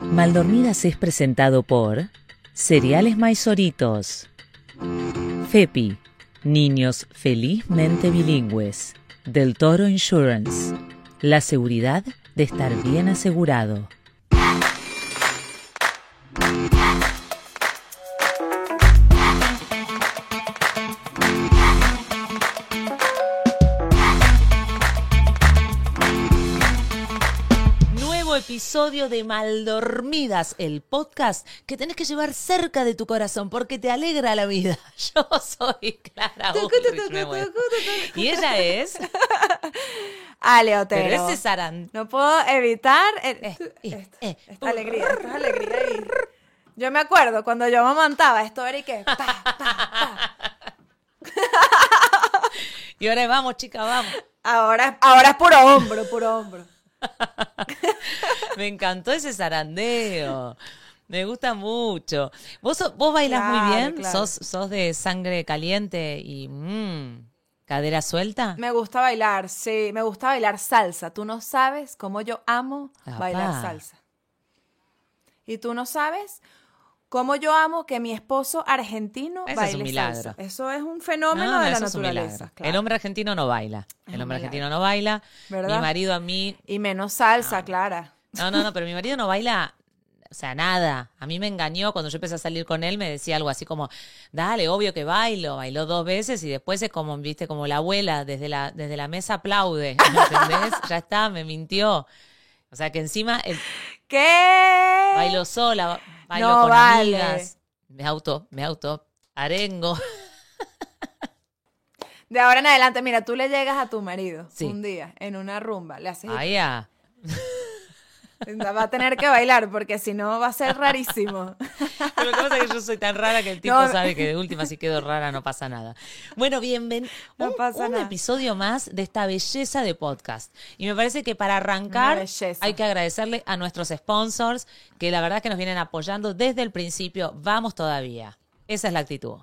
Maldormidas es presentado por Cereales Maizoritos, FEPI, Niños Felizmente Bilingües, Del Toro Insurance, la seguridad de estar bien asegurado. Episodio de Maldormidas, el podcast que tenés que llevar cerca de tu corazón porque te alegra la vida. Yo soy Clara. Y ella es... Ale Otero. Pero ese es. No puedo evitar el- Eh, eh, esta, alegría, esta alegría. Yo me acuerdo cuando yo amamantaba, esto era y que pa, pa, pa. Y ahora vamos, chica, vamos. Ahora, ahora es puro hombro, puro hombro. Me encantó ese zarandeo. Me gusta mucho. ¿Vos, vos bailás muy bien? claro. ¿Sos, ¿Sos de sangre caliente y mm, cadera suelta? Me gusta bailar, sí, me gusta bailar salsa. Tú no sabes cómo yo amo Apá. bailar salsa. Y tú no sabes cómo yo amo que mi esposo argentino Eso es baile un milagro. salsa. Eso es un fenómeno No, de la es naturaleza. claro. El hombre argentino no baila. Es El hombre argentino no baila. ¿Verdad? Mi marido a mí. Y menos salsa, Clara. No, no, no, pero mi marido no baila. O sea, nada. A mí me engañó cuando yo empecé a salir con él, me decía algo así como, dale, obvio que bailo. Bailó dos veces y después es como, viste, como la abuela desde la, desde la mesa aplaude. ¿me ¿Entendés? ya está, me mintió. O sea que encima el, ¿Qué? bailo sola, bailo No con vale. amigas. Me auto, me auto, arengo. De ahora en adelante, mira, tú le llegas a tu marido Sí. un día en una rumba, le haces... Ya. Va a tener que bailar porque si no va a ser rarísimo. Pero lo que pasa es que yo soy tan rara que el tipo No. sabe que de última si quedo rara no pasa nada. Bueno, bienvenido. No un, pasa un nada. episodio más de esta belleza de podcast. Y me parece que para arrancar hay que agradecerle a nuestros sponsors que la verdad que nos vienen apoyando desde el principio. Vamos todavía. Esa es la actitud.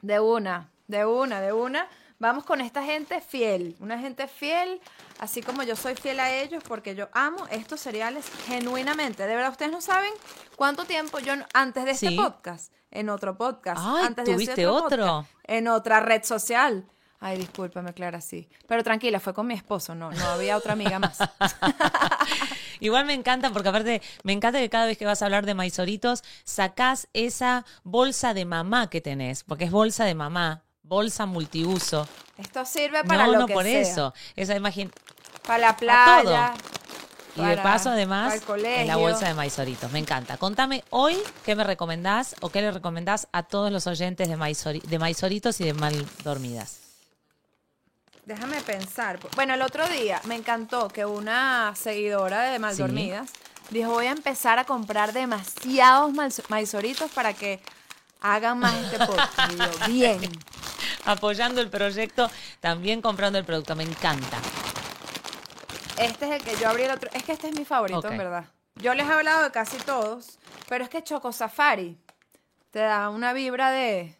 De una, de una, de una. Vamos con esta gente fiel, una gente fiel, así como yo soy fiel a ellos porque yo amo estos cereales genuinamente. De verdad, ustedes no saben cuánto tiempo yo antes de este Sí. podcast, en otro podcast, Ay, antes de ¿tuviste otro? podcast, en otra red social. Ay, discúlpame, Clara, sí. Pero tranquila, fue con mi esposo, no, no había otra amiga más. Igual me encantan porque aparte me encanta que cada vez que vas a hablar de maizoritos sacás esa bolsa de mamá que tenés, porque es bolsa de mamá, bolsa multiuso. Esto sirve para no, lo no que por sea. eso. Esa imagen. Para la playa. Y de paso, además, es la bolsa de maizoritos. Me encanta. Contame hoy qué me recomendás o qué le recomendás a todos los oyentes de, maizori- de maizoritos y de mal dormidas. Déjame pensar. Bueno, el otro día me encantó que una seguidora de Maldormidas dijo, voy a empezar a comprar demasiados mal- maizoritos para que hagan más este podcast. Bien. Apoyando el proyecto, también comprando el producto. Me encanta. Este es el que yo abrí el otro. Es que este es mi favorito, en verdad. Yo les he hablado de casi todos, pero es que Choco Safari te da una vibra de...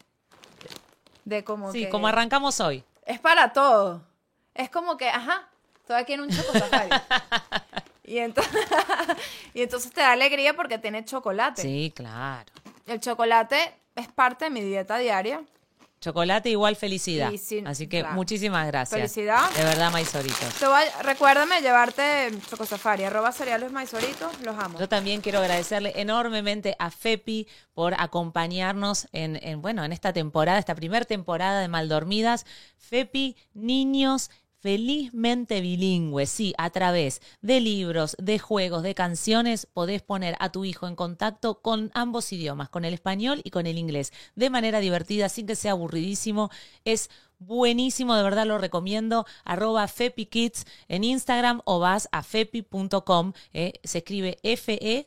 De como Sí, que- como arrancamos hoy. Es para todo. Es como que, ajá, estoy aquí en un choco safari. y, entonces, y entonces te da alegría porque tiene chocolate. Sí, claro. El chocolate es parte de mi dieta diaria. Chocolate igual felicidad. Así que claro. muchísimas gracias. Felicidad. De verdad, maizoritos. Recuérdame llevarte choco safari, arroba cereales maizoritos, los amo. Yo también quiero agradecerle enormemente a Fepi por acompañarnos en, en, bueno, en esta temporada, esta primera temporada de Maldormidas. Fepi, niños felizmente bilingües, sí, a través de libros, de juegos, de canciones, podés poner a tu hijo en contacto con ambos idiomas, con el español y con el inglés, de manera divertida, sin que sea aburridísimo. Es buenísimo, de verdad lo recomiendo. Arroba FepiKids en Instagram o vas a fepi.com. eh, se escribe F-E-P-P-Y.com.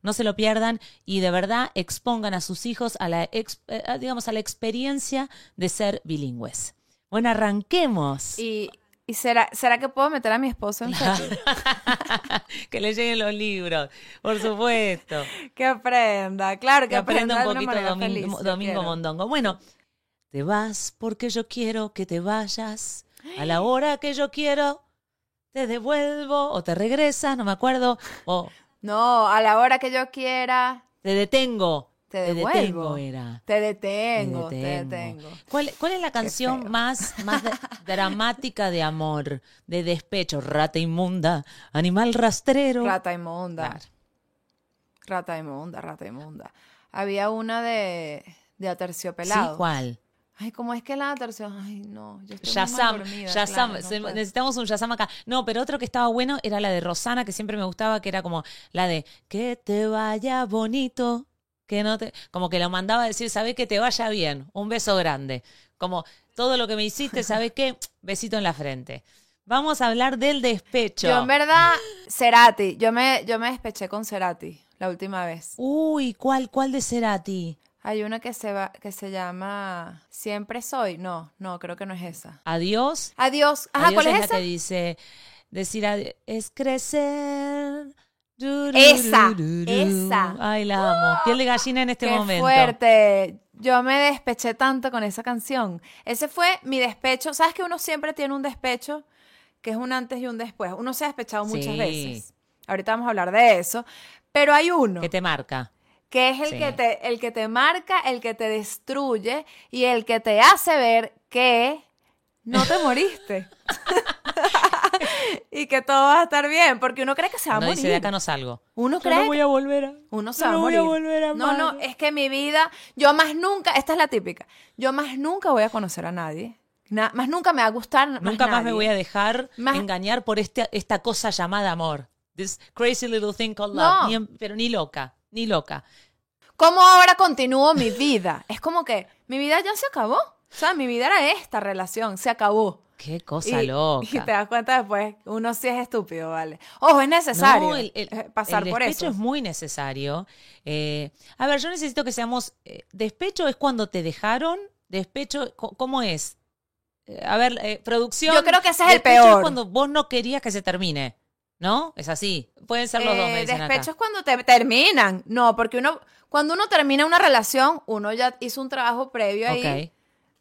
No se lo pierdan y de verdad expongan a sus hijos a la, eh, digamos, a la experiencia de ser bilingües. Bueno, arranquemos. Y, y será, ¿será que puedo meter a mi esposo en que le lleguen los libros, por supuesto. Que aprenda, claro, que, Que aprenda un de una poquito manera Domingo, feliz. Mondongo. Bueno, te vas porque yo quiero que te vayas a la hora que yo quiero te devuelvo o te regresas, no me acuerdo, o No, a la hora que yo quiera, te detengo. Te detengo era. Te detengo, te Te detengo. ¿Cuál, cuál es la canción más, dramática de amor, de despecho? Rata inmunda, animal rastrero. Rata inmunda. Claro. Rata inmunda, rata inmunda. Había una de, de ¿Sí? Aterciopelado. ¿Cuál? Ay, ¿cómo es que la tercio? Ay, no, yo estoy muy mal Shazam, dormida, claro, no se- necesitamos un Shazam acá. No, pero otro que estaba bueno era la de Rosana, que siempre me gustaba, que era como la de que te vaya bonito, que no te, como que lo mandaba a decir, sabe que te vaya bien, un beso grande, como todo lo que me hiciste, sabe qué, besito en la frente. Vamos a hablar del despecho. Yo en verdad, Cerati, yo me, yo me despeché con Cerati la última vez. Uy, ¿cuál, cuál de Cerati? Hay una que se va, que se llama Siempre soy. No, no, creo que no es esa. Adiós. Adiós. Ajá, Adiós ¿cuál es, la esa? que dice, decir adi- es crecer. Esa, esa. Ay, la amo. Piel de gallina en este Qué momento. fuerte. Yo me despeché tanto con esa canción. Ese fue mi despecho. ¿Sabes que uno siempre tiene un despecho que es un antes y un después? Uno se ha despechado muchas Sí. veces. Ahorita vamos a hablar de eso. Pero hay uno Que te marca. que es el, Sí. que te, el que te marca, el que te destruye y el que te hace ver que no te moriste. y que todo va a estar bien, porque uno cree que se va a Uno morir. dice, de acá no salgo. Uno Yo cree no voy a volver a... uno se yo va a no voy morir. a volver a no, no, es que mi vida, yo más nunca, esta es la típica, yo más nunca voy a conocer a nadie. Na- más nunca me va a gustar. Nunca más me voy a dejar Más- engañar por este, esta cosa llamada amor. This crazy little thing called love. No. Ni en- pero ni loca, ni loca. ¿Cómo ahora continúo mi vida? Es como que mi vida ya se acabó. O sea, mi vida era esta relación, se acabó. Qué cosa y, loca. y te das cuenta después, uno sí es estúpido, ¿vale? Ojo, es necesario No, el, el- eh, pasar el por despecho eso. es muy necesario. Eh, a ver, yo necesito que seamos. eh, despecho es cuando te dejaron. Despecho, ¿cómo es? Eh, a ver, producción. Yo creo que ese es el despecho peor. Es cuando vos no querías que se termine. ¿No? Es así. Pueden ser los dos, me dicen acá. despecho es cuando te terminan. No, porque uno, cuando uno termina una relación, uno ya hizo un trabajo previo ahí.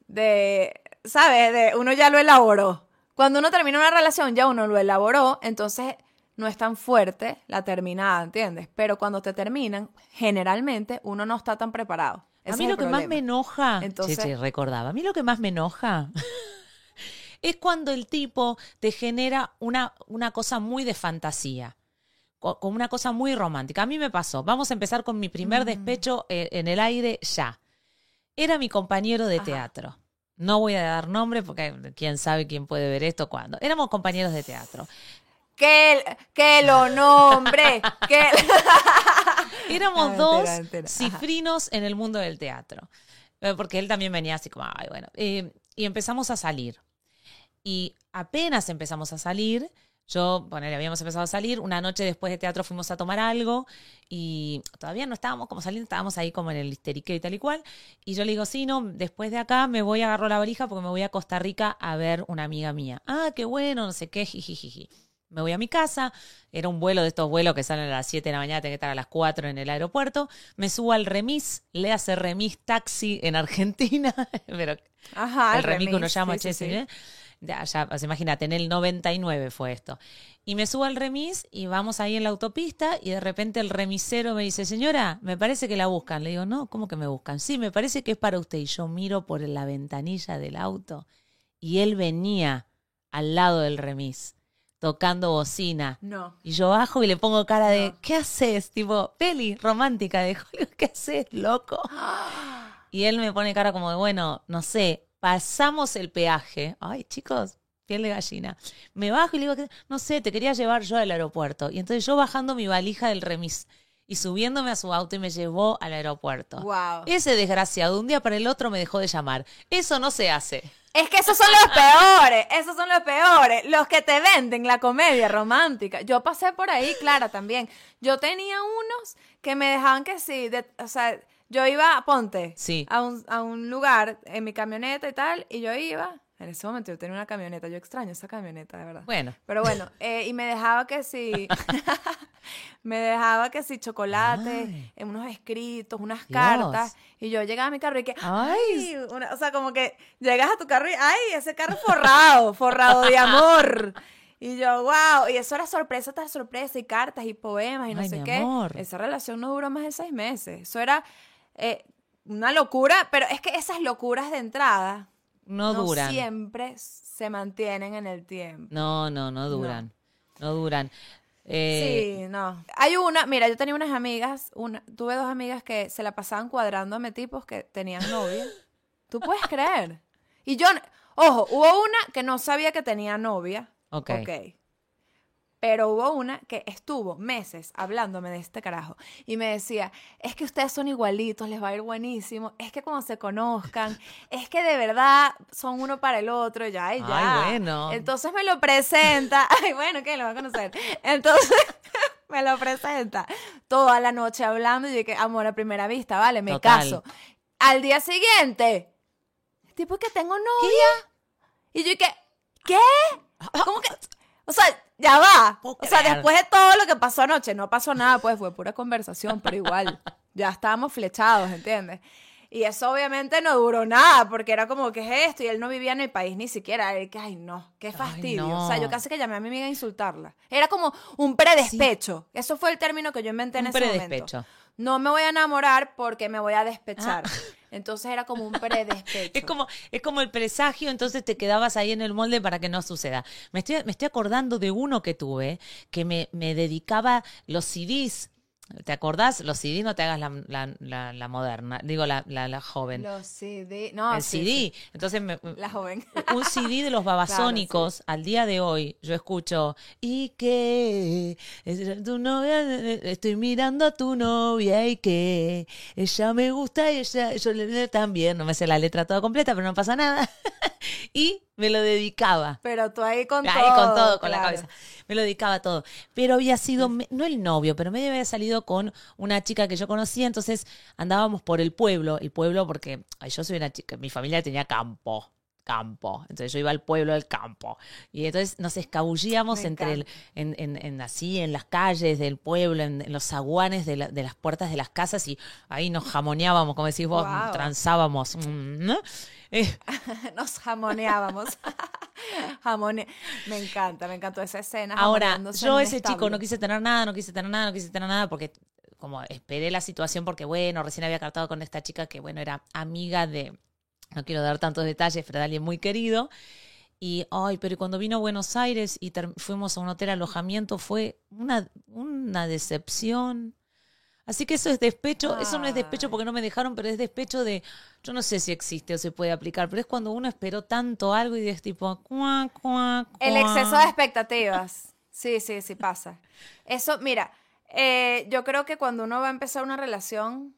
De, ¿sabes? De, uno ya lo elaboró. Cuando uno termina una relación, ya uno lo elaboró, entonces no es tan fuerte la terminada, ¿entiendes? Pero cuando te terminan, generalmente uno no está tan preparado. Ese A mí lo que más me enoja, Entonces- che, che, recordaba, a mí lo que más me enoja es cuando el tipo te genera una, una cosa muy de fantasía, co- como una cosa muy romántica. A mí me pasó, vamos a empezar con mi Mm. primer despecho eh, en el aire ya. Era mi compañero de Ajá. teatro. No voy a dar nombre porque quién sabe quién puede ver esto cuándo. Éramos compañeros de teatro. Que, que lo nombre, que... Éramos dos cifrinos en el mundo del teatro. Eh, Porque él también venía así como, ay, bueno. Eh, y empezamos a salir. Y apenas empezamos a salir, yo, bueno, habíamos empezado a salir, una noche después de teatro fuimos a tomar algo y todavía no estábamos como saliendo, estábamos ahí como en el histeriqueo y tal y cual. Y yo le digo, sí, no, después de acá me voy a agarrar la valija porque me voy a Costa Rica a ver una amiga mía. Ah, qué bueno, no sé qué, jijijiji. Me voy a mi casa, era un vuelo de estos vuelos que salen a las 7 de la mañana, tengo que estar a las 4 en el aeropuerto. Me subo al remis, le hace remis taxi en Argentina, pero Ajá, el remis que uno llama, sí, che, sí, sí. ¿eh? Ya, ya, pues, imagínate, en el 99 fue esto. Y me subo al remis y vamos ahí en la autopista y de repente el remisero me dice, señora, me parece que la buscan. Le digo, no, ¿cómo que me buscan? Sí, me parece que es para usted. Y yo miro por la ventanilla del auto y él venía al lado del remis tocando bocina. No. Y yo bajo y le pongo cara de, No. ¿qué haces? Tipo, peli romántica de Hollywood, ¿qué haces, loco? Y él me pone cara como de, bueno, no sé, pasamos el peaje. Ay, chicos, piel de gallina. Me bajo y le digo, no sé, te quería llevar yo al aeropuerto. Y entonces yo bajando mi valija del remis y subiéndome a su auto y me llevó al aeropuerto. Wow. Ese desgraciado, de un día para el otro me dejó de llamar. Eso no se hace. Es que esos son los peores, esos son los peores, los que te venden la comedia romántica. Yo pasé por ahí, Clara, también. Yo tenía unos que me dejaban que sí, de- o sea, yo iba, ponte, Sí. a, un, a un lugar en mi camioneta y tal, y yo iba, en ese momento yo tenía una camioneta, yo extraño esa camioneta, de verdad. Bueno, Pero bueno, eh, y me dejaba que sí, me dejaba que sí chocolate, en unos escritos, unas Dios. cartas, y yo llegaba a mi carro y que, Ay. ay, una- o sea, como que llegas a tu carro y, ay, ese carro forrado, forrado de amor. Y yo, wow, y eso era sorpresa tras sorpresa, y cartas y poemas y no Ay, sé qué. amor. Esa relación no duró más de seis meses. Eso era eh, una locura, pero es que esas locuras de entrada No, duran. siempre se mantienen en el tiempo. No, no, no duran. No, duran. Eh, Sí, no. Hay una, mira, yo tenía unas amigas, una, tuve dos amigas que se la pasaban cuadrándome tipos que tenían novia. ¿Tú puedes creer? Y yo, ojo, hubo una que no sabía que tenía novia. Ok. Ok. Pero hubo una que estuvo meses hablándome de este carajo y me decía, es que ustedes son igualitos, les va a ir buenísimo, es que cuando se conozcan, es que de verdad son uno para el otro, ya, y ya. Ay, bueno. Entonces me lo presenta, ay, bueno, ¿qué? Lo va a conocer. Entonces me lo presenta toda la noche hablando y que amor a primera vista, vale, me Total. caso. Al día siguiente, tipo que tengo novia. Y yo que, ¿qué? ¿Cómo que? O sea, ya va. O sea, después de todo lo que pasó anoche, no pasó nada, pues fue pura conversación, pero igual, ya estábamos flechados, ¿entiendes? Y eso obviamente no duró nada, porque era como, ¿qué es esto? Y él no vivía en el país ni siquiera. Era que, ay, no, qué fastidio. O sea, yo casi que llamé a mi amiga a insultarla. Era como un predespecho. Eso fue el término que yo inventé en Un ese predespecho. momento. No me voy a enamorar porque me voy a despechar. Entonces era como un predespecho. Es como, es como el presagio, entonces te quedabas ahí en el molde para que no suceda. Me estoy, me estoy acordando de uno que tuve que me, me dedicaba los CDs. ¿Te acordás? Los CDs no te hagas la, la- la- la moderna, digo la, la, joven. Los CD. No, el sí, CD. sí. Entonces me, La joven. un CD de los babasónicos al día de hoy yo escucho y es tu novia estoy mirando a tu novia y que ella me gusta y ella yo le también no me sé la letra toda completa pero no pasa nada y me lo dedicaba Pero tú ahí con Ahí todo. con todo, con la cabeza. Me lo dedicaba todo. Pero había sido, no el novio, pero medio había salido con una chica que yo conocía, entonces andábamos por el pueblo, el pueblo porque ay, yo soy una chica, mi familia tenía campo, campo, entonces yo iba al pueblo del campo. Y entonces nos escabullíamos Me entre el, en, en- en así, en las calles del pueblo, en, en los zaguanes de, la- de las puertas de las casas y ahí nos jamoneábamos, como decís vos, Guau. transábamos. mm, ¿no? Eh, Nos jamoneábamos. Jamone. Me encanta, me encantó esa escena. Ahora, yo ese chico no quise tener nada, no quise tener nada, no quise tener nada porque como esperé la situación porque bueno, recién había cartado con esta chica que bueno, era amiga de no quiero dar tantos detalles, pero de alguien muy querido. Y, ay, pero cuando vino a Buenos Aires y fuimos a un hotel alojamiento fue una, una decepción. Así que eso es despecho, eso no es despecho porque no me dejaron, pero es despecho de, yo no sé si existe o se puede aplicar, pero es cuando uno esperó tanto algo y es tipo, cuá, cuá, El cuá. exceso de expectativas. Sí, sí, sí pasa. Eso, mira, eh, yo creo que cuando uno va a empezar una relación,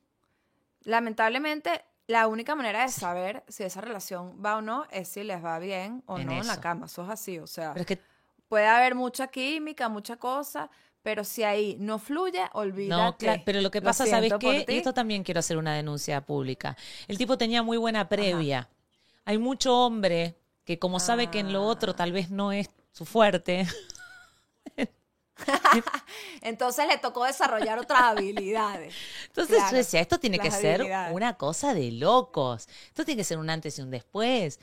lamentablemente la única manera de saber si esa relación va o no es si les va bien o En no en la cama. Eso es así, o sea, Pero es que puede haber mucha química, mucha cosa, pero si ahí no fluye, olvídate. No, claro, pero lo que pasa, ¿sabes siento por qué? Y esto también quiero hacer una denuncia pública. El tipo tenía muy buena previa. Hay mucho hombre que como sabe que en lo otro Ah. tal vez no es su fuerte, Entonces le tocó desarrollar otras habilidades. entonces Claro, yo decía, esto tiene que ser una cosa de locos. Esto tiene que ser un antes y un después.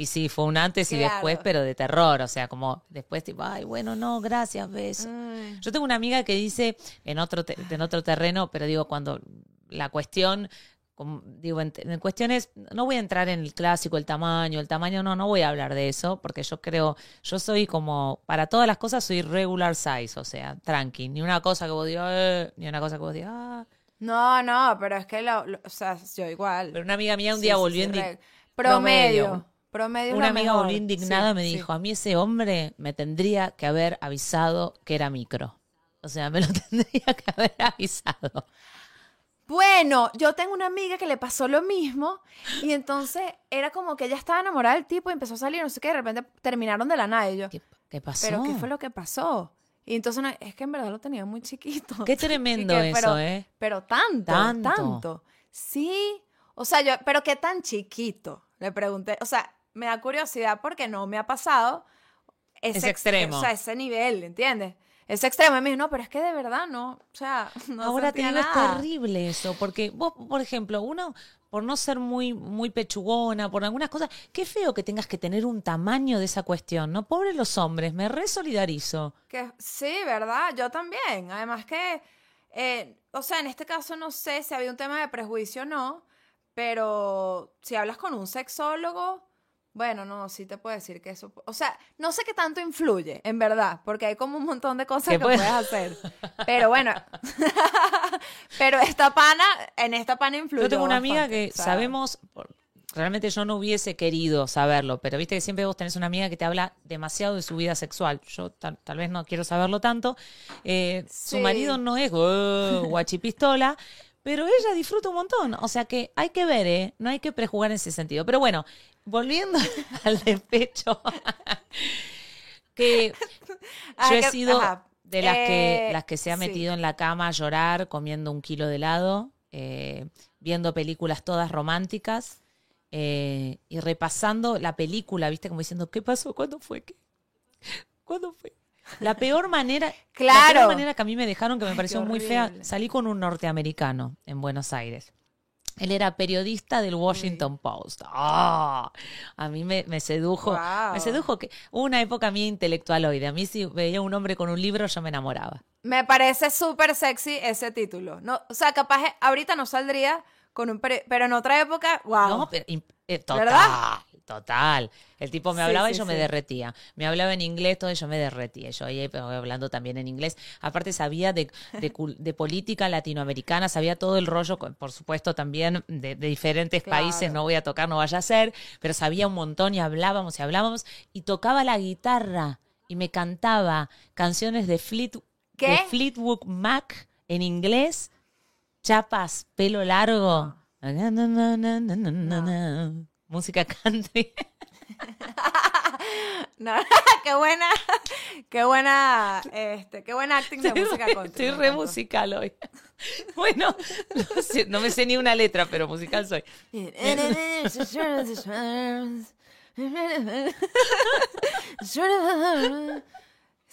Y sí, fue un antes y después, pero de terror. O sea, como después tipo, ay, bueno, no, gracias, beso. Mm. Yo tengo una amiga que dice en otro, te- en otro terreno, pero digo, cuando la cuestión, como- digo, en, en cuestiones, no voy a entrar en el clásico, el tamaño, el tamaño, no, no voy a hablar de eso, porque yo creo, yo soy como, para todas las cosas soy regular size, o sea, tranqui, ni una cosa que vos digas, eh, ni una cosa que vos digas, ah. No, no, pero es que, lo, lo- o sea, yo igual. Pero una amiga mía un Sí, día volvió sí, reg- Promedio. promedio. Promedio. Una amiga volvió indignada, Sí, me sí. dijo, a mí ese hombre me tendría que haber avisado que era micro. O sea, me lo tendría que haber avisado. Bueno, yo tengo una amiga que le pasó lo mismo y entonces era como que ella estaba enamorada del tipo y empezó a salir, no sé qué, de repente terminaron de la nada y yo, ¿Qué, qué pasó? ¿pero qué fue lo que pasó? Y entonces es que en verdad lo tenía muy chiquito. Qué tremendo que, eso, pero, ¿eh? Pero tanto, Tanto. tanto, Sí, o sea, yo, pero qué tan chiquito, le pregunté. O sea, me da curiosidad porque no me ha pasado ese, Ese extremo. O sea, ese nivel, ¿entiendes? ese extremo. Y me dijo, no, pero es que de verdad no. O sea, no Ahora te digo, es terrible eso, porque vos, por ejemplo, uno, por no ser muy, muy pechugona, por algunas cosas, qué feo que tengas que tener un tamaño de esa cuestión, ¿no? Pobre los hombres, me resolidarizo. Que, sí, ¿verdad? Yo también. Además que, eh, o sea, en este caso no sé si había un tema de prejuicio o no, pero si hablas con un sexólogo, bueno, no, sí te puedo decir que eso, o sea, no sé qué tanto influye, en verdad, porque hay como un montón de cosas ¿Qué que puede- puedes hacer. Pero bueno, pero esta pana, en esta pana influye. Yo tengo una amiga bastante, que sabemos, realmente yo no hubiese querido saberlo, pero viste que siempre vos tenés una amiga que te habla demasiado de su vida sexual. Yo tal, tal vez no quiero saberlo tanto. Eh, Su marido no es "Oh, guachipistola. Pero ella disfruta un montón, o sea que hay que ver, ¿eh? No hay que prejugar en ese sentido. Pero bueno, volviendo al despecho, que Ah, yo he sido de las que Eh, las que se ha sí. metido en la cama a llorar comiendo un kilo de helado, eh, viendo películas todas románticas eh, y repasando la película, viste, como diciendo, ¿qué pasó? ¿Cuándo fue? ¿Qué? ¿Cuándo fue? La peor manera, la Claro. peor manera que a mí me dejaron, que me Ay, pareció muy fea, salí con un norteamericano en Buenos Aires. Él era periodista del Washington Post. ¡Ah! A mí me, me sedujo. Guau. Me sedujo que una época mía intelectualoide. A mí si veía un hombre con un libro yo me enamoraba. Me parece súper sexy ese título. No, o sea, capaz ahorita no saldría con un pero en otra época, wow. No, pero eh, total, ¿Verdad? Total. El tipo me Sí, hablaba y sí, yo me sí. derretía. Me hablaba en inglés, todo y yo me derretía. Yo ahí hablando también en inglés. Aparte sabía de, de, cul- de política latinoamericana, sabía todo el rollo, por supuesto también de, de diferentes Claro. países, no voy a tocar, no vaya a ser, pero sabía un montón y hablábamos y hablábamos y tocaba la guitarra y me cantaba canciones de, Fleet, de Fleetwood Mac en inglés, chapas, pelo largo. Música country. No, qué buena, qué buena, este, qué buen acting de Estoy música re, country. estoy re musical hoy. Bueno, no, sé- no me sé ni una letra, pero musical soy.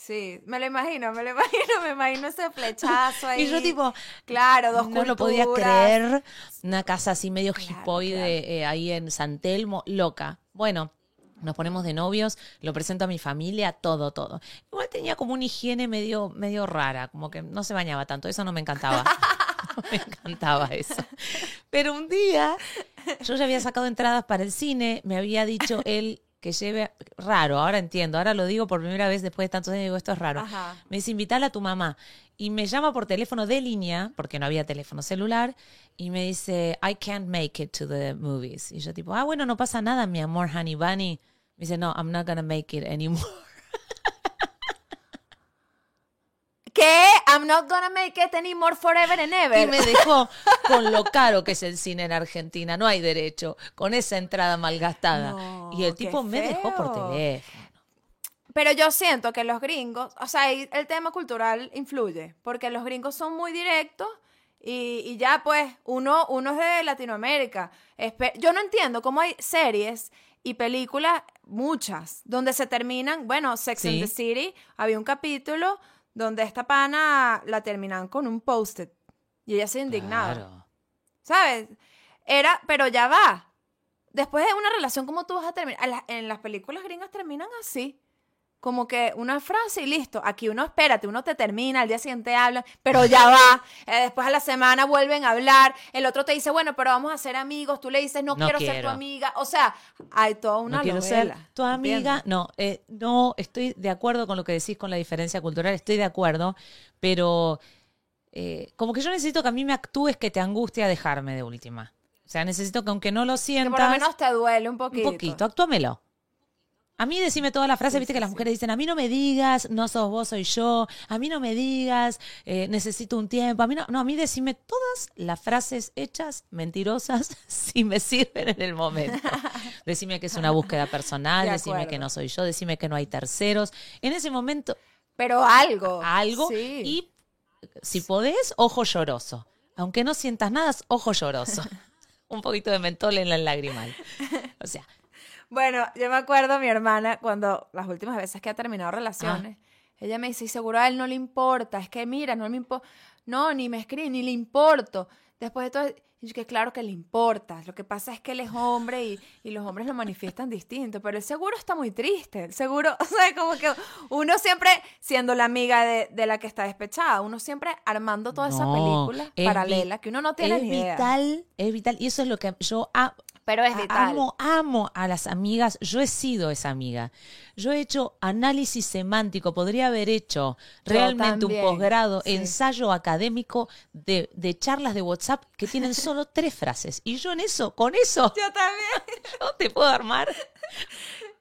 Sí, me lo imagino, me lo imagino, me imagino ese flechazo ahí. Y yo tipo, claro, dos no lo podía creer. Una casa así medio Claro, hipoide eh, ahí en San Telmo, loca. Bueno, nos ponemos de novios, lo presento a mi familia, todo, todo. Igual tenía como una higiene medio, medio rara, como que no se bañaba tanto, eso no me encantaba. No me encantaba eso. Pero un día, yo ya había sacado entradas para el cine, me había dicho él que lleve, raro, ahora entiendo, ahora lo digo por primera vez después de tantos años, digo, esto es raro. Ajá. Me dice, invitala a tu mamá. Y me llama por teléfono de línea, porque no había teléfono celular, y me dice, I can't make it to the movies. Y yo tipo, ah, bueno, no pasa nada, mi amor, honey bunny. Me dice, no, I'm not gonna make it anymore. ¿Qué? I'm not gonna make it anymore forever and ever. Y me dejó con lo caro que es el cine en Argentina, no hay derecho, con esa entrada malgastada. No, y el tipo me dejó por teléfono. Pero yo siento que los gringos, o sea, el tema cultural influye, porque los gringos son muy directos y, y ya pues uno, uno es de Latinoamérica. Yo no entiendo cómo hay series y películas, muchas, donde se terminan, bueno, Sex Sí. and the City, había un capítulo donde esta pana la terminan con un post-it y ella se indignaba. Claro. ¿Sabes? Era, pero ya va. Después de una relación, ¿cómo tú vas a terminar? En, las- en las películas gringas terminan así. Como que una frase y listo. Aquí uno, espérate, uno te termina, al día siguiente hablan, pero ya va. Eh, después a la semana vuelven a hablar. El otro te dice, bueno, pero vamos a ser amigos. Tú le dices, no, No quiero, ser tu amiga. O sea, hay toda una no quiero novela, ser tu amiga. ¿entiendes? No, eh, no, estoy de acuerdo con lo que decís con la diferencia cultural, estoy de acuerdo, pero eh, como que yo necesito que a mí me actúes que te angustia dejarme de última. O sea, necesito que aunque no lo Que sientas, por lo menos te duele un poquito. un poquito, actúamelo. A mí decime toda la frase, Sí, viste sí, que las mujeres dicen, a mí no me digas, no sos vos, soy yo, a mí no me digas, eh, necesito un tiempo, a mí no, no, a mí decime todas las frases hechas, mentirosas, si me sirven en el momento. decime que es una búsqueda personal, De decime que no soy yo, decime que no hay terceros. En ese momento, Pero algo. algo, Sí. y si podés, ojo lloroso. Aunque no sientas nada, ojo lloroso. un poquito de mentol en la lagrimal. O sea, Bueno, yo me acuerdo mi hermana cuando las últimas veces que ha terminado relaciones, Ah. ella me dice, y seguro a él no le importa, es que mira, no me importa, no, ni me escribe, ni le importo. Después de todo, y yo que claro que le importa. Lo que pasa es que él es hombre y, y los hombres lo manifiestan distinto. Pero el seguro está muy triste. El seguro, o sea, como que uno siempre siendo la amiga de, de la que está despechada, uno siempre armando toda esa No, película es paralela que uno no tiene es ni idea. vital, es vital. Y eso es lo que yo a- Pero es vital. amo, amo a las amigas. Yo he sido esa amiga. Yo he hecho análisis semántico. Podría haber hecho Yo realmente un posgrado, sí. ensayo académico de, de charlas de WhatsApp que tienen solo tres frases. Y yo en eso, con eso, Yo también. yo te puedo armar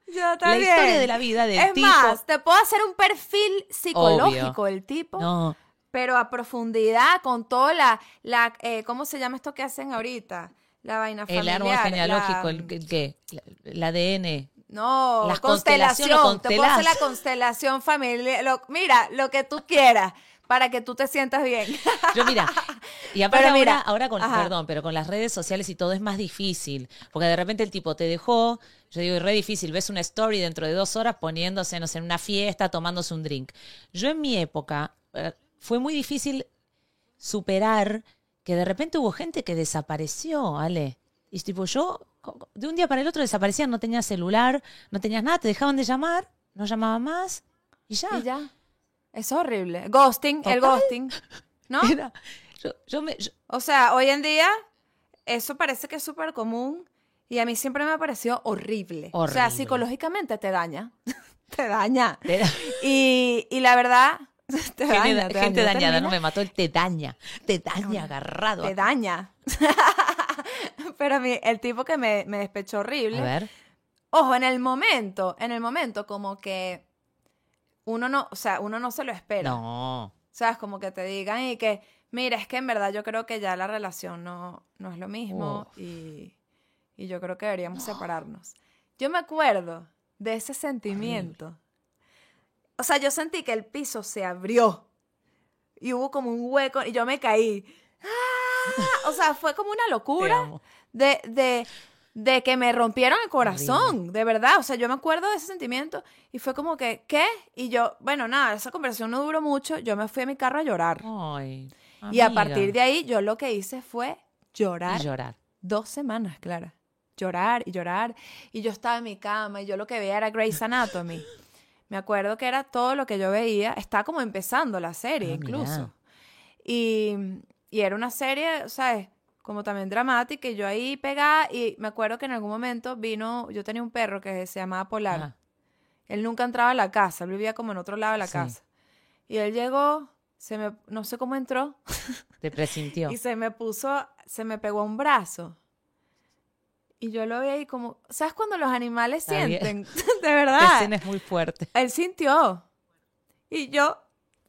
Yo la también. historia de la vida del es tipo. más, te puedo hacer un perfil psicológico del tipo. No, pero a profundidad, con toda la, la eh, ¿cómo se llama esto que hacen ahorita? La vaina el familiar. árbol genealógico, la- el, el qué, La- el ADN. no, Las constelación. constelaciones, Te puedo hacer la constelación familiar. Lo- mira, lo que tú quieras para que tú te sientas bien. Yo mira, y aparte Pero mira, ahora, ahora con, ajá. perdón, pero con las redes sociales y todo es más difícil, porque de repente el tipo te dejó, yo digo, es re difícil, ves una story dentro de dos horas poniéndose, no sé, en una fiesta, tomándose un drink. Yo en mi época eh, fue muy difícil superar que de repente hubo gente que desapareció, Ale. Y tipo, yo de un día para el otro desaparecían, no tenías celular, no tenías nada, te dejaban de llamar, no llamaban más y ya. y ya. Es horrible. Ghosting, el ghosting. ¿No? Era- yo, yo me, yo- O sea, hoy en día eso parece que es súper común y a mí siempre me ha parecido horrible. O sea, Horrible. psicológicamente te daña. te daña. y la verdad, te Gente, daña. te gente daña. dañada, no me mató el te daña, te daña agarrado. Te daña. Pero a mí, el tipo que me, me despechó horrible. A ver, Ojo, en el momento, en el momento como que uno no, o sea, uno no se lo espera. no, ¿Sabes? Como que te digan y que, mira, es que en verdad yo creo que ya la relación no, no es lo mismo y, y yo creo que deberíamos separarnos. Yo me acuerdo de ese sentimiento. O sea, yo sentí que el piso se abrió y hubo como un hueco y yo me caí. ¡Ah! O sea, fue como una locura de, de, de que me rompieron el corazón, de verdad. O sea, yo me acuerdo de ese sentimiento y fue como que, ¿qué? Y yo, bueno, nada, esa conversación no duró mucho. Yo me fui a mi carro a llorar. Ay, y a partir de ahí, yo lo que hice fue llorar. Y llorar. Dos semanas, Clara. Llorar y llorar. Y yo estaba en mi cama y yo lo que veía era Grey's Anatomy. Me acuerdo que era todo lo que yo veía. Estaba como empezando la serie, Ah, incluso. Y, y era una serie, ¿sabes? Como también dramática. Y yo ahí pegada. Y me acuerdo que en algún momento vino. Yo tenía un perro que se llamaba Polar. Ajá. Él nunca entraba a la casa. Él vivía como en otro lado de la Sí. casa. Y él llegó. Se me, no sé cómo entró. Te presintió. Y se me puso, se me pegó un brazo. Y yo lo vi ahí como, ¿sabes cuando los animales sienten? De La verdad. escena es muy fuerte. Él sintió. Y yo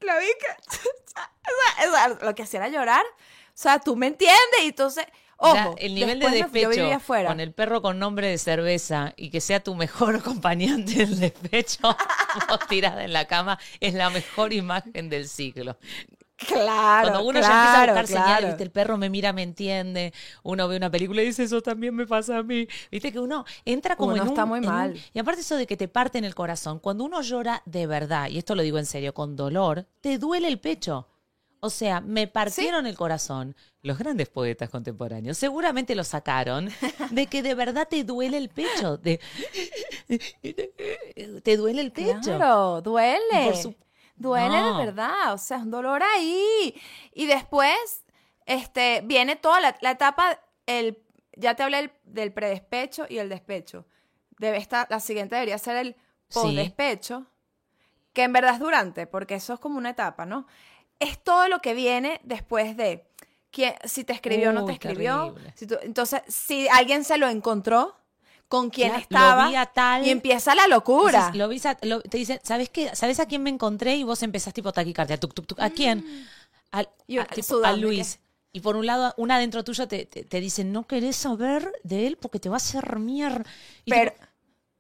lo vi que, o sea, lo que hacía era llorar. O sea, tú me entiendes. Y entonces, ojo, Ya, el nivel de despecho vivía afuera. con el perro con nombre de cerveza y que sea tu mejor acompañante del despecho, vos tirada en la cama, es la mejor imagen del siglo. Claro, Cuando uno claro, ya empieza a buscar claro. señales, ¿viste? el perro me mira, me entiende, uno ve una película y dice, eso también me pasa a mí. Viste que uno entra como Uno en un... está muy un- mal. y aparte eso de que te parte en el corazón, cuando uno llora de verdad, y esto lo digo en serio, con dolor, te duele el pecho. O sea, me partieron el corazón. Los grandes poetas contemporáneos seguramente lo sacaron de que de verdad te duele el pecho. de- te duele el pecho. Claro, duele. Por su- Duele No. de verdad, o sea, es un dolor ahí. Y después, este, viene toda la, la etapa, el, ya te hablé del, del predespecho y el despecho. Debe estar, la siguiente debería ser el Sí. postdespecho, que en verdad es durante, porque eso es como una etapa, ¿no? Es todo lo que viene después de quién- si te escribió o no te escribió. si tú- entonces, si alguien se lo encontró, con quién Claro, estaba, lo vi a tal- y empieza la locura. Entonces, lo a- lo- te dicen, ¿sabes qué? ¿Sabes a quién me encontré? Y vos empezás tipo taquicardia. Tuc, tuc, tuc. ¿A quién? Al, Y a, tipo, Luis. Y por un lado, una dentro tuyo te, te, te dice, no querés saber de él porque te va a hacer mierda. Pero-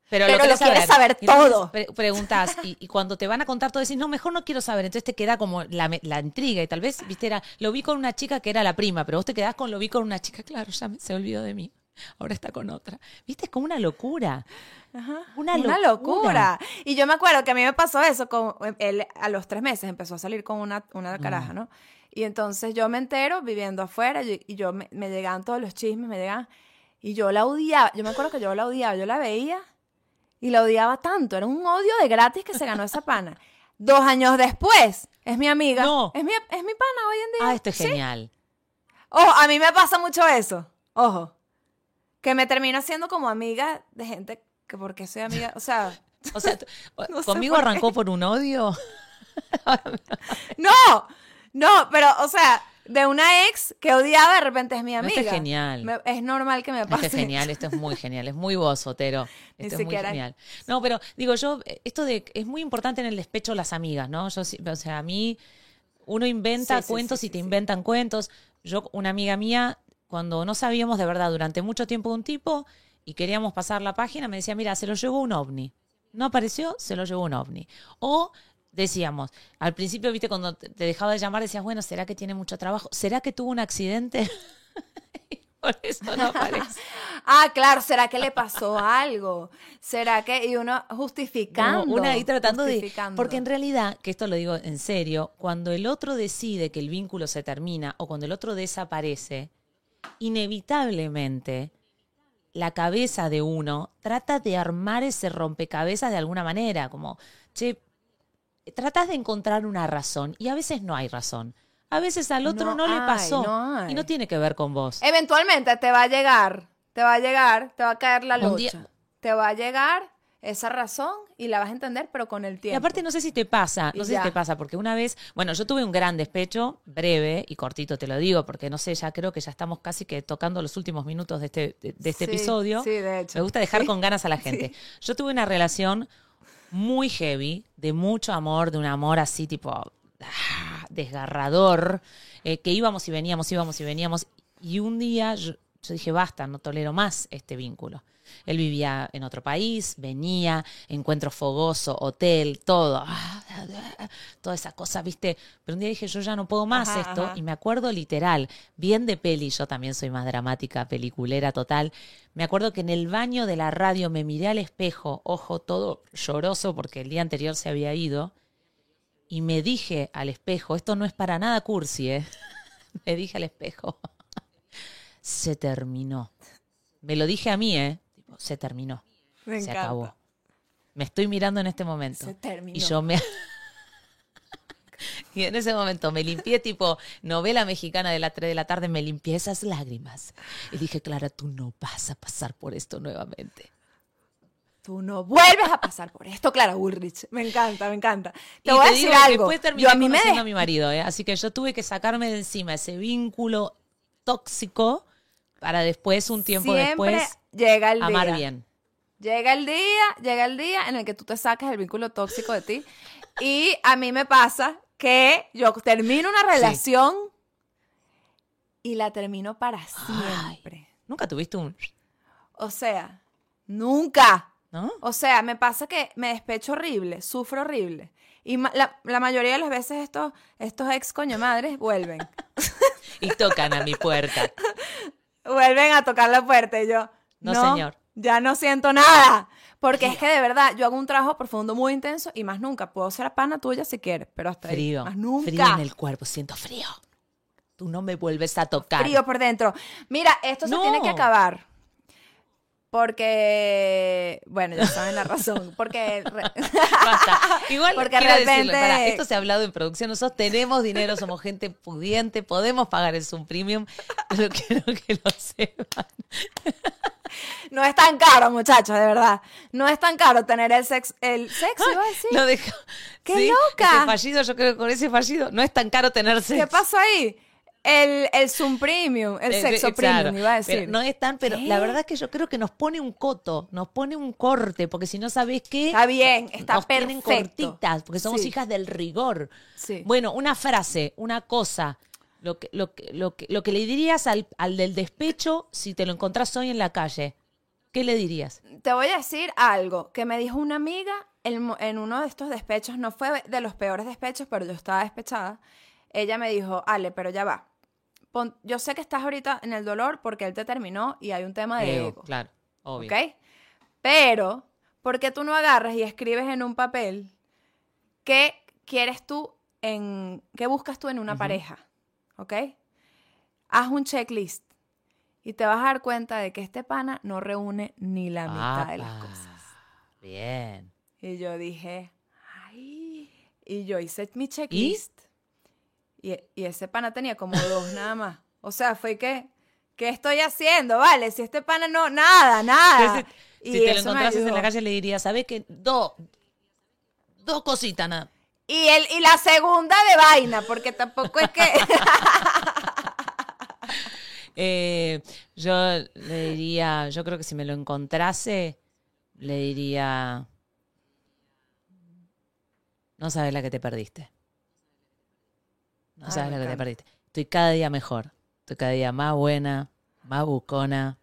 pero, pero lo querés quieres saber entonces todo. pre- preguntás, y, y cuando te van a contar todo, decís, no, mejor no quiero saber. Entonces te queda como la, la intriga. Y tal vez, viste, era, lo vi con una chica que era la prima, pero vos te quedás con lo vi con una chica, claro, ya me- se olvidó de mí. Ahora está con otra. ¿Viste? Es como una locura. Ajá. Una Una, locura. locura. Y yo me acuerdo que a mí me pasó eso. Con, él a los tres meses empezó a salir con una, una caraja, ¿no? Y entonces yo me entero viviendo afuera y, y yo me, me llegaban todos los chismes, me llegaban. Y yo la odiaba. Yo me acuerdo que yo la odiaba. Yo la veía y la odiaba tanto. Era un odio de gratis que se ganó esa pana. Dos años después, es mi amiga. No. Es mi, es mi pana hoy en día. Ah, esto es Sí. genial. Ojo, a mí me pasa mucho eso. Ojo. Que me termino siendo como amiga de gente que porque soy amiga, o sea, O sea, No conmigo por arrancó por un odio. no, no, pero, o sea, de una ex que odiaba de repente es mi No, amiga. esto es genial. Me- es normal que me Esto pase. es genial, esto es muy genial, es muy vos, Otero. Ni Esto es muy genial. No, pero digo yo, esto de es muy importante en el despecho las amigas, ¿no? Yo, o sea, a mí uno inventa Sí, sí, cuentos sí, y te inventan cuentos. Yo, una amiga mía, cuando no sabíamos de verdad durante mucho tiempo de un tipo y queríamos pasar la página, me decía, mira, se lo llevó un ovni. No apareció, se lo llevó un ovni. O decíamos, al principio, viste, cuando te dejaba de llamar, decías, bueno, ¿será que tiene mucho trabajo? ¿Será que tuvo un accidente? Y Por eso no aparece. Ah, claro, ¿será que le pasó algo? ¿Será que.? Y uno justificando. Una ahí tratando de... Porque en realidad, que esto lo digo en serio, cuando el otro decide que el vínculo se termina o cuando el otro desaparece, inevitablemente la cabeza de uno trata de armar ese rompecabezas de alguna manera, como, che, tratas de encontrar una razón y a veces no hay razón. A veces al otro no, No le pasó no y no tiene que ver con vos. Eventualmente te va a llegar, te va a llegar, te va a caer la lucha. día- Te va a llegar esa razón y la vas a entender, pero con el Y tiempo. aparte no sé si te pasa, Y no sé ya. si te pasa, porque una vez, bueno, yo tuve un gran despecho, breve y cortito te lo digo, porque no sé, ya creo que ya estamos casi que tocando los últimos minutos de este, de, de este Sí, episodio. sí, de hecho. Me gusta dejar Sí. con ganas a la gente. Yo tuve una relación muy heavy, de mucho amor, de un amor así tipo ah, desgarrador, eh, que íbamos y veníamos, íbamos y veníamos, y un día yo, yo dije, basta, no tolero más este vínculo. Él vivía en otro país, venía, encuentro fogoso, hotel, todo. ah, Toda esa cosa, ¿viste? Pero un día dije, yo ya no puedo más Ajá, esto. ajá. Y me acuerdo literal, bien de peli, yo también soy más dramática, peliculera total. Me acuerdo que en el baño de la radio me miré al espejo, ojo todo lloroso porque el día anterior se había ido. Y me dije al espejo, esto no es para nada cursi, ¿eh? me dije al espejo, se terminó. Me lo dije a mí, ¿eh? Se terminó. Me se encanta. acabó. Me estoy mirando en este momento. Se terminó. Y yo me... y en ese momento me limpié tipo novela mexicana de las 3 de la tarde, me limpié esas lágrimas. Y dije, Clara, tú no vas a pasar por esto nuevamente. Tú no vuelves a pasar por esto, Clara Ulrich. Me encanta, me encanta. Te y voy te a decir digo algo. Después terminé Yo a mí me conociendo a mi marido, ¿eh? así que yo tuve que sacarme de encima ese vínculo tóxico para después, un tiempo siempre después, llega el amar día. bien. Llega el día, llega el día en el que tú te sacas el vínculo tóxico de ti. Y a mí me pasa que yo termino una relación y la termino para siempre. Nunca tuviste un... O sea, nunca. ¿No? O sea, me pasa que me despecho horrible, sufro horrible. Y ma- la, la mayoría de las veces estos, estos ex coño madres vuelven. Y tocan a mi puerta. vuelven a tocar la puerta y yo, No, no, señor. ya no siento nada. Porque es que de verdad, yo hago un trabajo profundo muy intenso y más nunca. Puedo ser pana tuya si quieres, pero hasta ahí. Frío. Más nunca. Frío en el cuerpo, siento frío. Tú no me vuelves a tocar. Frío por dentro. Mira, esto se No. tiene que acabar. Porque, bueno, ya saben la razón. Porque re- Basta. Igual Porque quiero realmente- pará, esto se ha hablado en producción, nosotros tenemos dinero, somos gente pudiente, podemos pagar el Zoom Premium, pero quiero que lo sepan. no es tan caro, muchachos, de verdad. No es tan caro tener el sexo. El sexo, iba a decir. Lo. ¡Qué Sí, loca! Ese fallido, yo creo que con ese fallido no es tan caro tener sexo. ¿Qué pasó ahí? El, el Zoom Premium, el Eh, sexo claro, premium, iba a decir. pero no es tan, pero ¿Qué? la verdad es que yo creo que nos pone un coto, nos pone un corte, porque si no sabes qué. Está bien, está nos perfecto. cortitas, porque somos Sí. hijas del rigor. Sí. Bueno, una frase, una cosa, lo que, lo que, lo que, lo que le dirías al, al del despecho si te lo encontrás hoy en la calle. ¿Qué le dirías? Te voy a decir algo que me dijo una amiga en, en uno de estos despechos, no fue de los peores despechos, pero yo estaba despechada. Ella me dijo, Ale, pero ya va. pon- yo sé que estás ahorita en el dolor porque él te terminó y hay un tema de Ego, ego. claro, obvio. ¿Ok? Pero, ¿por qué tú no agarras y escribes en un papel qué quieres tú en. qué buscas tú en una pareja? ¿Ok? Haz un checklist y te vas a dar cuenta de que este pana no reúne ni la mitad de las cosas. Bien. Y yo dije, ay. Y yo hice mi checklist. Y, y ese pana tenía como dos nada más. O sea, fue que, ¿qué estoy haciendo? Vale, si este pana no, nada, nada. si Y si te lo encontrases en la calle le dirías, ¿sabes qué? Dos, dos cositas nada. Y, el, y la segunda de vaina, porque tampoco es que... Eh, yo le diría, yo creo que si me lo encontrase, le diría, no sabes la que te perdiste. No sabes la que te perdiste. Estoy cada día mejor. Estoy cada día más buena, más bucona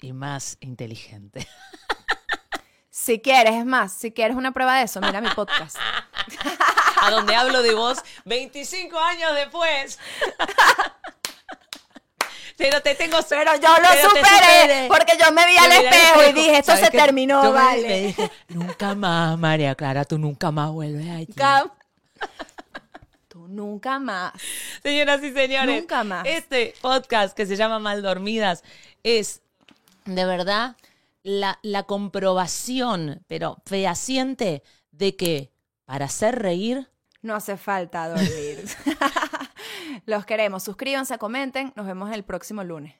y más inteligente. si quieres, es más, si quieres una prueba de eso, mira mi podcast. A donde hablo de vos 25 años después. Pero te tengo Pero yo lo pero superé, superé. porque yo me vi al espejo y dije, esto ¿sabes se terminó, Yo vale. Me dije, nunca más, María Clara, tú nunca más vuelves allí. Cam- Tú nunca más. Señoras y señores, Nunca más. este podcast que se llama Mal Dormidas es de verdad la, la comprobación, pero fehaciente, de que para hacer reír, No hace falta dormir. Los queremos. Suscríbanse, comenten. Nos vemos el próximo lunes.